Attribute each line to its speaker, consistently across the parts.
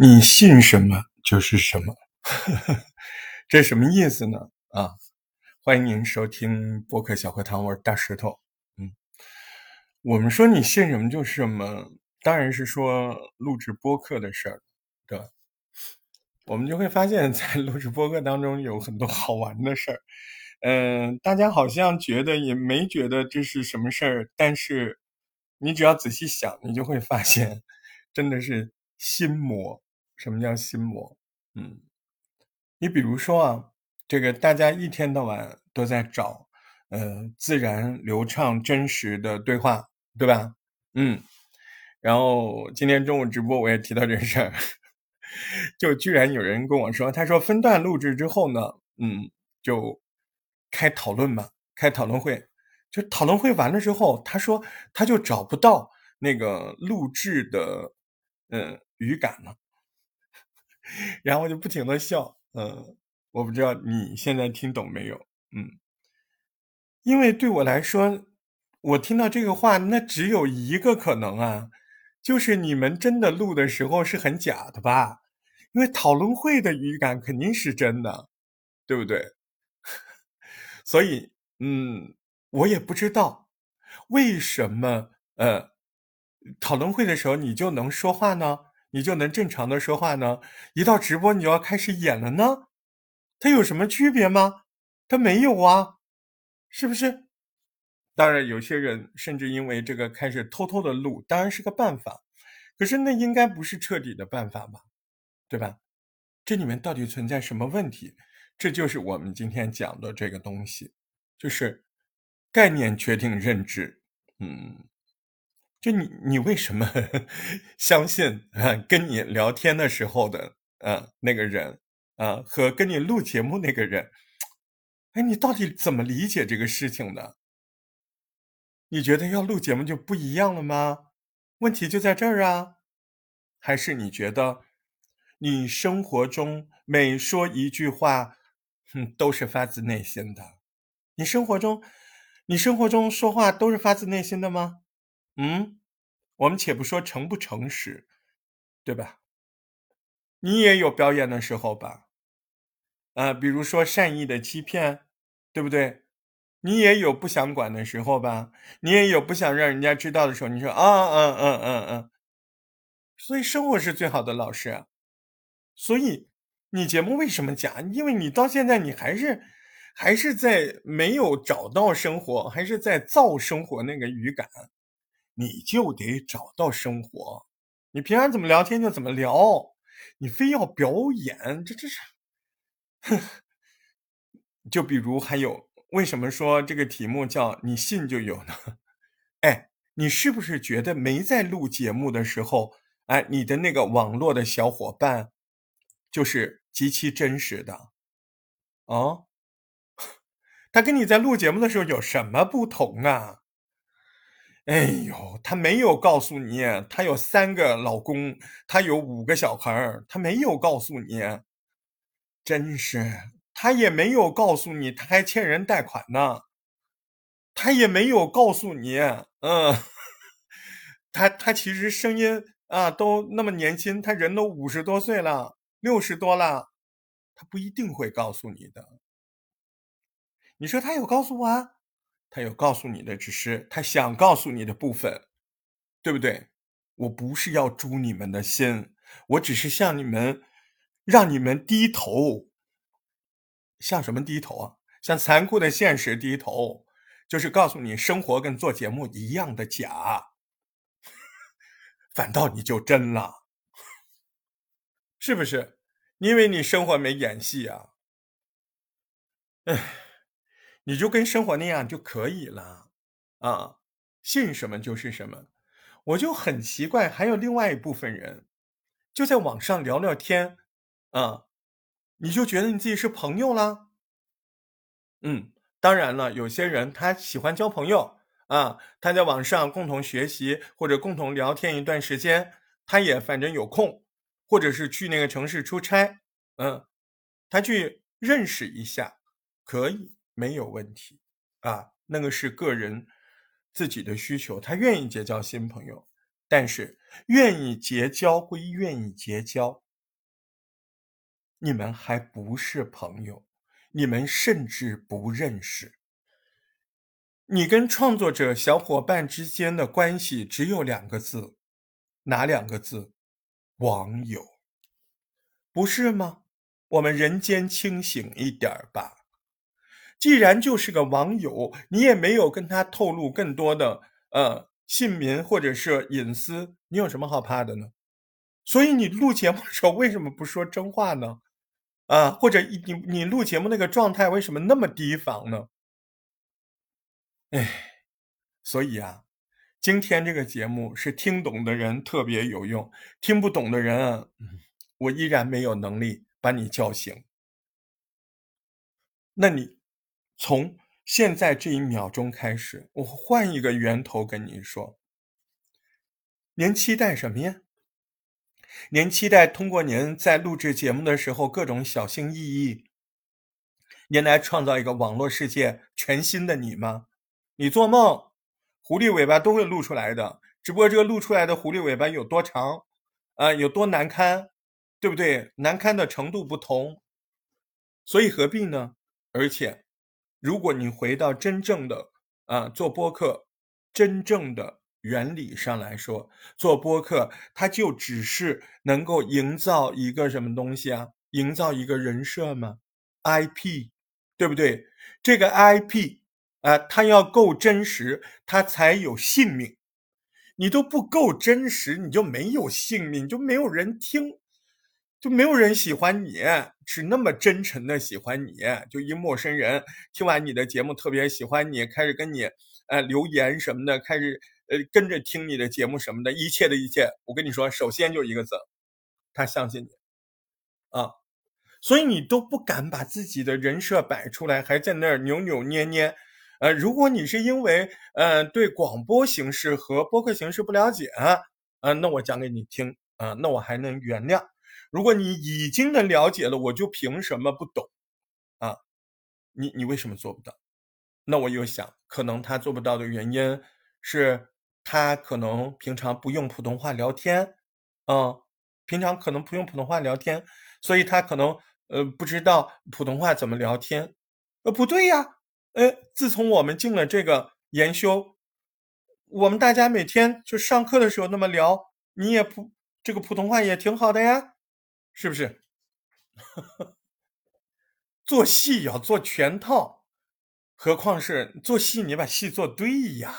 Speaker 1: 你信什么就是什么，这什么意思呢？啊，欢迎您收听播客小课堂，我是大石头。嗯，我们说你信什么就是什么，当然是说录制播客的事儿，对吧？我们就会发现，在录制播客当中有很多好玩的事儿。嗯，大家好像觉得也没觉得这是什么事儿，但是你只要仔细想，你就会发现，真的是心魔。什么叫心魔？嗯，你比如说啊，这个大家一天到晚都在找，呃，自然流畅真实的对话，对吧？嗯，然后今天中午直播我也提到这事儿，就居然有人跟我说，他说分段录制之后呢，嗯，就开讨论嘛，开讨论会，就讨论会完了之后，他说他就找不到那个录制的，嗯，语感了。然后就不停的笑，嗯，我不知道你现在听懂没有，嗯，因为对我来说，我听到这个话，那只有一个可能啊，就是你们真的录的时候是很假的吧？因为讨论会的语感肯定是真的，对不对？所以，嗯，我也不知道为什么，呃，讨论会的时候你就能说话呢？你就能正常的说话呢？一到直播你就要开始演了呢？它有什么区别吗？它没有啊，是不是？当然，有些人甚至因为这个开始偷偷的录，当然是个办法。可是那应该不是彻底的办法吧？对吧？这里面到底存在什么问题？这就是我们今天讲的这个东西，就是概念决定认知。嗯。就你，你为什么 相信啊？跟你聊天的时候的啊那个人啊，和跟你录节目那个人，哎，你到底怎么理解这个事情的？你觉得要录节目就不一样了吗？问题就在这儿啊？还是你觉得你生活中每说一句话，哼，都是发自内心的？你生活中，你生活中说话都是发自内心的吗？嗯，我们且不说诚不诚实，对吧？你也有表演的时候吧？啊，比如说善意的欺骗，对不对？你也有不想管的时候吧？你也有不想让人家知道的时候。你说啊，嗯嗯嗯嗯。所以生活是最好的老师。所以你节目为什么假？因为你到现在你还是还是在没有找到生活，还是在造生活那个语感。你就得找到生活，你平常怎么聊天就怎么聊，你非要表演，这这是，哼。就比如还有，为什么说这个题目叫“你信就有”呢？哎，你是不是觉得没在录节目的时候，哎，你的那个网络的小伙伴，就是极其真实的，啊？他跟你在录节目的时候有什么不同啊？哎呦，他没有告诉你，他有三个老公，他有五个小孩儿，他没有告诉你，真是，他也没有告诉你，他还欠人贷款呢，他也没有告诉你，嗯，他他其实声音啊都那么年轻，他人都五十多岁了，六十多了，他不一定会告诉你的。你说他有告诉我啊？他有告诉你的，只是他想告诉你的部分，对不对？我不是要诛你们的心，我只是向你们，让你们低头。向什么低头啊？向残酷的现实低头，就是告诉你，生活跟做节目一样的假，反倒你就真了，是不是？因为你生活没演戏啊，唉。你就跟生活那样就可以了，啊，信什么就是什么。我就很奇怪，还有另外一部分人，就在网上聊聊天，啊，你就觉得你自己是朋友了。嗯，当然了，有些人他喜欢交朋友，啊，他在网上共同学习或者共同聊天一段时间，他也反正有空，或者是去那个城市出差，嗯，他去认识一下，可以。没有问题，啊，那个是个人自己的需求，他愿意结交新朋友，但是愿意结交归愿意结交，你们还不是朋友，你们甚至不认识。你跟创作者小伙伴之间的关系只有两个字，哪两个字？网友，不是吗？我们人间清醒一点吧。既然就是个网友，你也没有跟他透露更多的呃姓名或者是隐私，你有什么好怕的呢？所以你录节目的时候为什么不说真话呢？啊，或者你你录节目那个状态为什么那么提防呢？哎，所以啊，今天这个节目是听懂的人特别有用，听不懂的人，啊我依然没有能力把你叫醒。那你。从现在这一秒钟开始，我换一个源头跟你说。您期待什么呀？您期待通过您在录制节目的时候各种小心翼翼，您来创造一个网络世界全新的你吗？你做梦，狐狸尾巴都会露出来的，只不过这个露出来的狐狸尾巴有多长，啊，有多难堪，对不对？难堪的程度不同，所以何必呢？而且。如果你回到真正的啊做播客，真正的原理上来说，做播客它就只是能够营造一个什么东西啊？营造一个人设吗？IP，对不对？这个 IP 啊，它要够真实，它才有性命。你都不够真实，你就没有性命，就没有人听。就没有人喜欢你，是那么真诚的喜欢你，就一陌生人听完你的节目特别喜欢你，开始跟你呃留言什么的，开始呃跟着听你的节目什么的，一切的一切，我跟你说，首先就一个字，他相信你啊，所以你都不敢把自己的人设摆出来，还在那儿扭扭捏捏，呃，如果你是因为呃对广播形式和播客形式不了解啊，那我讲给你听啊，那我还能原谅。如果你已经的了解了，我就凭什么不懂？啊，你你为什么做不到？那我又想，可能他做不到的原因是他可能平常不用普通话聊天，嗯，平常可能不用普通话聊天，所以他可能呃不知道普通话怎么聊天。呃，不对呀，呃，自从我们进了这个研修，我们大家每天就上课的时候那么聊，你也不这个普通话也挺好的呀。是不是？做戏要做全套，何况是做戏，你把戏做对呀，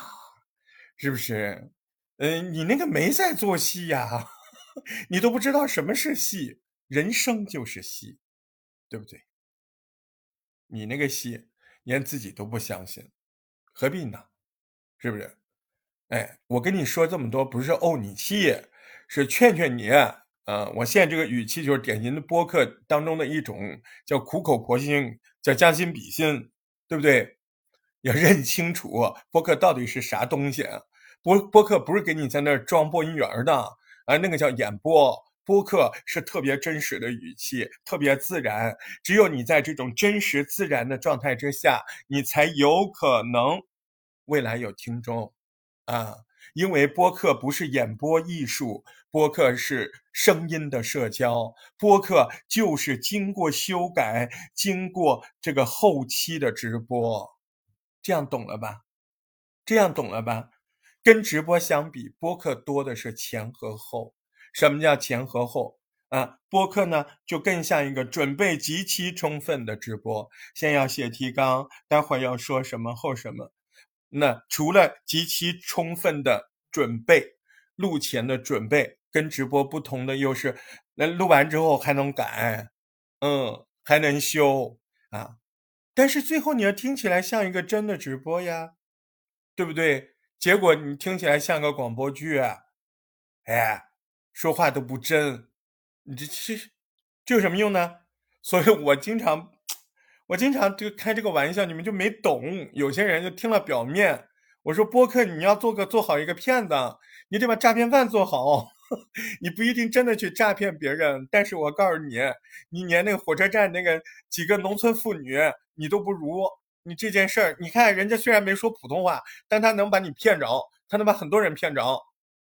Speaker 1: 是不是？嗯，你那个没在做戏呀，你都不知道什么是戏，人生就是戏，对不对？你那个戏连自己都不相信，何必呢？是不是？哎，我跟你说这么多，不是怄你气，是劝劝你。呃，我现在这个语气就是典型的播客当中的一种，叫苦口婆心，叫将心比心，对不对？要认清楚播客到底是啥东西。播播客不是给你在那儿装播音员的，啊，那个叫演播。播客是特别真实的语气，特别自然。只有你在这种真实自然的状态之下，你才有可能未来有听众，啊。因为播客不是演播艺术，播客是声音的社交，播客就是经过修改、经过这个后期的直播，这样懂了吧？这样懂了吧？跟直播相比，播客多的是前和后。什么叫前和后啊？播客呢，就更像一个准备极其充分的直播，先要写提纲，待会儿要说什么，后什么。那除了极其充分的准备，录前的准备跟直播不同的又是，那录完之后还能改，嗯，还能修啊。但是最后你要听起来像一个真的直播呀，对不对？结果你听起来像个广播剧，哎，说话都不真，你这这这有什么用呢？所以我经常。我经常就开这个玩笑，你们就没懂。有些人就听了表面。我说播客你要做个做好一个骗子，你得把诈骗犯做好。你不一定真的去诈骗别人，但是我告诉你，你连那个火车站那个几个农村妇女你都不如。你这件事儿，你看人家虽然没说普通话，但他能把你骗着，他能把很多人骗着，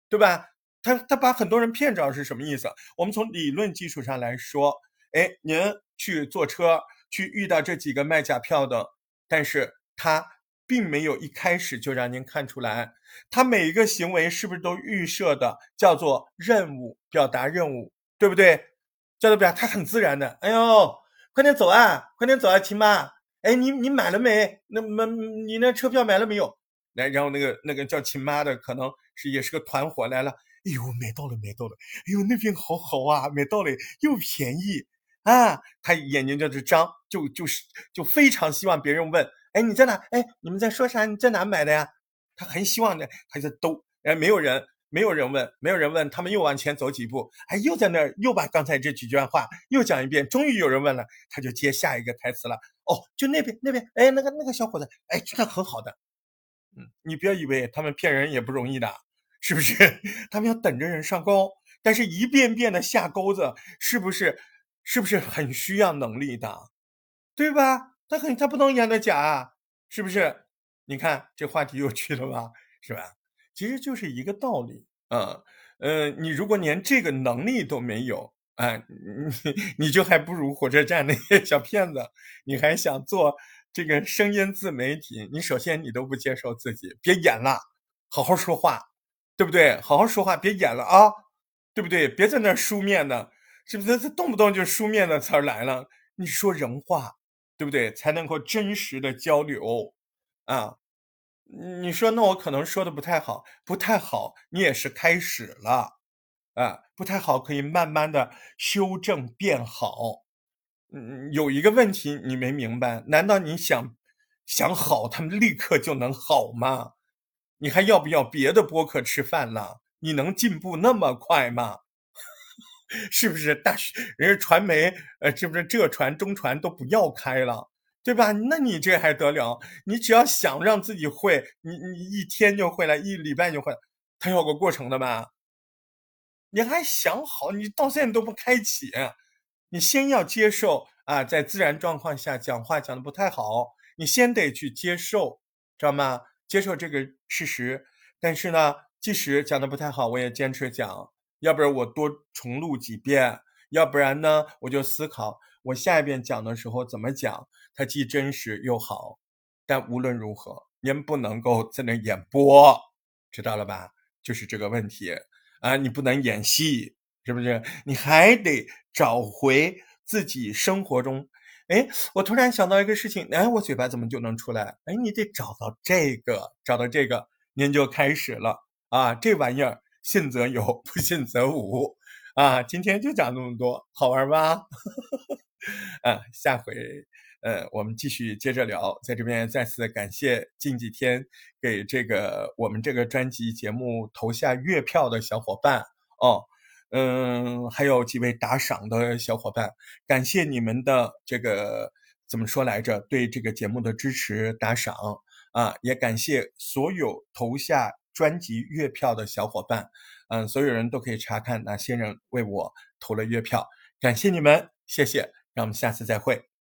Speaker 1: 对吧？他他把很多人骗着是什么意思？我们从理论基础上来说。哎，您去坐车去遇到这几个卖假票的，但是他并没有一开始就让您看出来，他每一个行为是不是都预设的叫做任务表达任务，对不对？叫做表达，他很自然的。哎呦，快点走啊，快点走啊，亲妈！哎，你你买了没？那买你那车票买了没有？来，然后那个那个叫亲妈的，可能是也是个团伙来了。哎呦，买到了，买到了！哎呦，那边好好啊，买到了又便宜啊！他眼睛就是张，就就是就非常希望别人问：哎，你在哪？哎，你们在说啥？你在哪买的呀？他很希望的，他就都哎，没有人，没有人问，没有人问，他们又往前走几步，哎，又在那儿又把刚才这几句话又讲一遍，终于有人问了，他就接下一个台词了。哦，就那边那边，哎，那个那个小伙子，哎，真的很好的。嗯，你不要以为他们骗人也不容易的。是不是 他们要等着人上钩？但是一遍遍的下钩子，是不是是不是很需要能力的，对吧？他很他不能演的假啊，是不是？你看这话题又去了吧，是吧？其实就是一个道理啊。呃，你如果连这个能力都没有，哎，你你就还不如火车站那些小骗子。你还想做这个声音自媒体？你首先你都不接受自己，别演了，好好说话。对不对？好好说话，别演了啊！对不对？别在那书面的，是不是？这动不动就书面的词儿来了。你说人话，对不对？才能够真实的交流啊！你说那我可能说的不太好，不太好，你也是开始了啊！不太好，可以慢慢的修正变好。嗯，有一个问题你没明白，难道你想想好，他们立刻就能好吗？你还要不要别的播客吃饭了？你能进步那么快吗？是不是大学人家传媒呃，是不是这传中传都不要开了，对吧？那你这还得了？你只要想让自己会，你你一天就会了，一礼拜就会，它有个过程的吧？你还想好？你到现在都不开启，你先要接受啊，在自然状况下讲话讲的不太好，你先得去接受，知道吗？接受这个事实，但是呢，即使讲的不太好，我也坚持讲，要不然我多重录几遍，要不然呢，我就思考我下一遍讲的时候怎么讲，它既真实又好。但无论如何，您不能够在那演播，知道了吧？就是这个问题啊，你不能演戏，是不是？你还得找回自己生活中。哎，我突然想到一个事情，哎，我嘴巴怎么就能出来？哎，你得找到这个，找到这个，您就开始了啊！这玩意儿信则有，不信则无啊！今天就讲这么多，好玩吧？啊，下回呃，我们继续接着聊。在这边再次感谢近几天给这个我们这个专辑节目投下月票的小伙伴哦。嗯，还有几位打赏的小伙伴，感谢你们的这个怎么说来着？对这个节目的支持打赏啊，也感谢所有投下专辑月票的小伙伴。嗯，所有人都可以查看哪些人为我投了月票，感谢你们，谢谢，让我们下次再会。